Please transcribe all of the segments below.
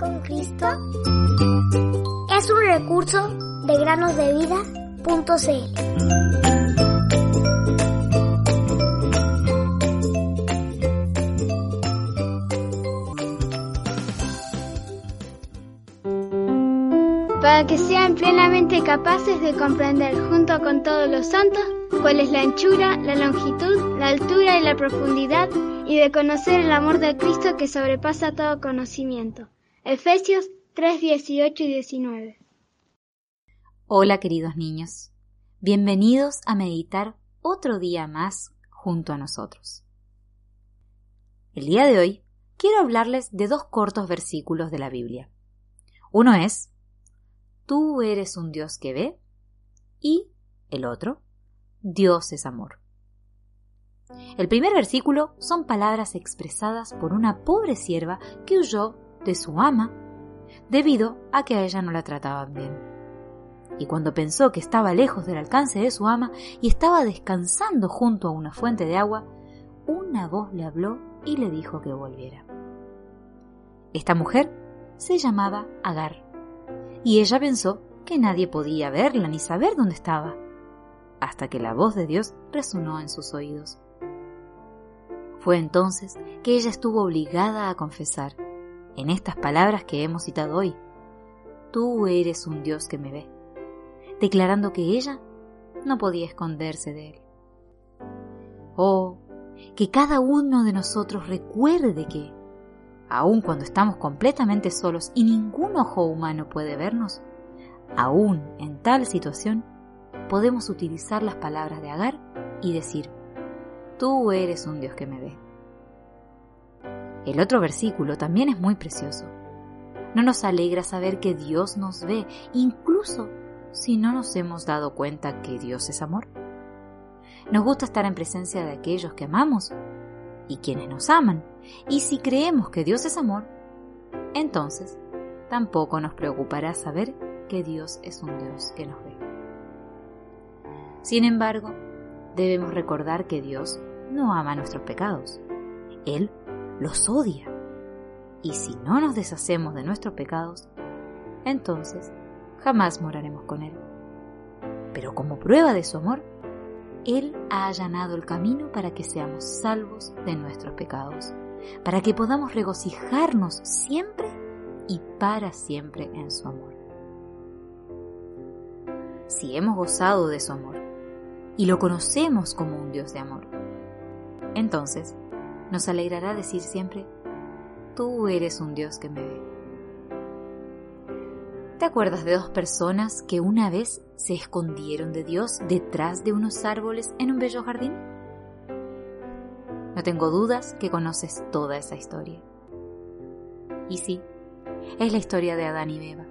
con Cristo es un recurso de granosdevida.cl. para que sean plenamente capaces de comprender junto con todos los santos cuál es la anchura, la longitud, la altura y la profundidad y de conocer el amor de Cristo que sobrepasa todo conocimiento. Efesios 3, 18 y 19. Hola queridos niños, bienvenidos a meditar otro día más junto a nosotros. El día de hoy quiero hablarles de dos cortos versículos de la Biblia. Uno es tú eres un Dios que ve y el otro, Dios es amor. El primer versículo son palabras expresadas por una pobre sierva que huyó de su ama debido a que a ella no la trataban bien. Y cuando pensó que estaba lejos del alcance de su ama y estaba descansando junto a una fuente de agua, una voz le habló y le dijo que volviera. Esta mujer se llamaba Agar y ella pensó que nadie podía verla ni saber dónde estaba, hasta que la voz de Dios resonó en sus oídos. Fue entonces que ella estuvo obligada a confesar, en estas palabras que hemos citado hoy, Tú eres un Dios que me ve, declarando que ella no podía esconderse de él. Oh, que cada uno de nosotros recuerde que, aun cuando estamos completamente solos y ningún ojo humano puede vernos, aún en tal situación, podemos utilizar las palabras de Agar y decir, tú eres un Dios que me ve. El otro versículo también es muy precioso. ¿No nos alegra saber que Dios nos ve, incluso si no nos hemos dado cuenta que Dios es amor? Nos gusta estar en presencia de aquellos que amamos y quienes nos aman. Y si creemos que Dios es amor, entonces tampoco nos preocupará saber que Dios es un Dios que nos ve. Sin embargo, debemos recordar que Dios no ama nuestros pecados. Él los odia. Y si no nos deshacemos de nuestros pecados, entonces jamás moraremos con Él. Pero como prueba de su amor, él ha allanado el camino para que seamos salvos de nuestros pecados, para que podamos regocijarnos siempre y para siempre en su amor. Si hemos gozado de su amor y lo conocemos como un Dios de amor, entonces nos alegrará decir siempre, tú eres un Dios que me ve. ¿Te acuerdas de dos personas que una vez se escondieron de Dios detrás de unos árboles en un bello jardín? No tengo dudas que conoces toda esa historia. Y sí, es la historia de Adán y Eva.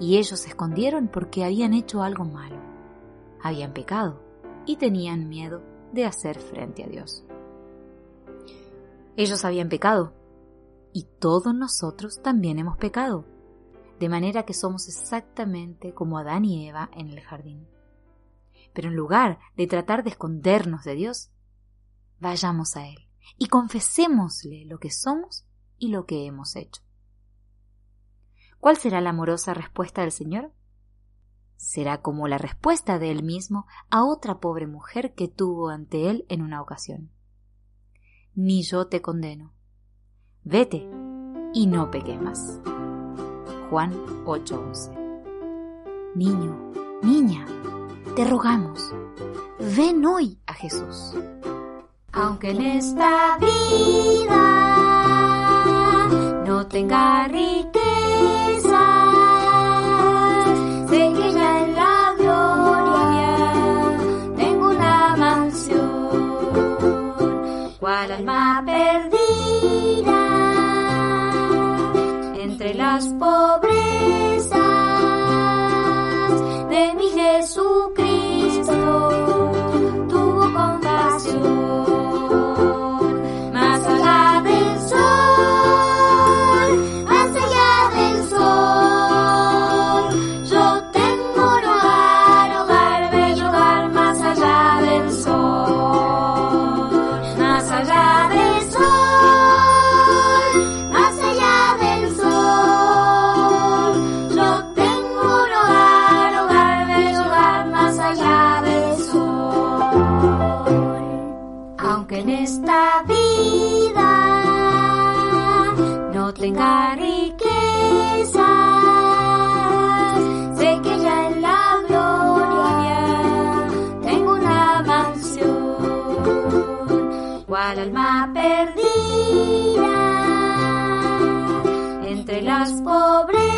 Y ellos se escondieron porque habían hecho algo malo, habían pecado y tenían miedo de hacer frente a Dios. Ellos habían pecado y todos nosotros también hemos pecado de manera que somos exactamente como Adán y Eva en el jardín. Pero en lugar de tratar de escondernos de Dios, vayamos a Él y confesémosle lo que somos y lo que hemos hecho. ¿Cuál será la amorosa respuesta del Señor? Será como la respuesta de Él mismo a otra pobre mujer que tuvo ante Él en una ocasión. Ni yo te condeno. Vete y no peques más. Juan 8:11. Niño, niña, te rogamos, ven hoy a Jesús. Aunque en esta vida no tenga riqueza, cual alma perdida entre las pobrezas tenga riquezas, sé que ya en la gloria tengo una mansión, cual alma perdida entre las pobres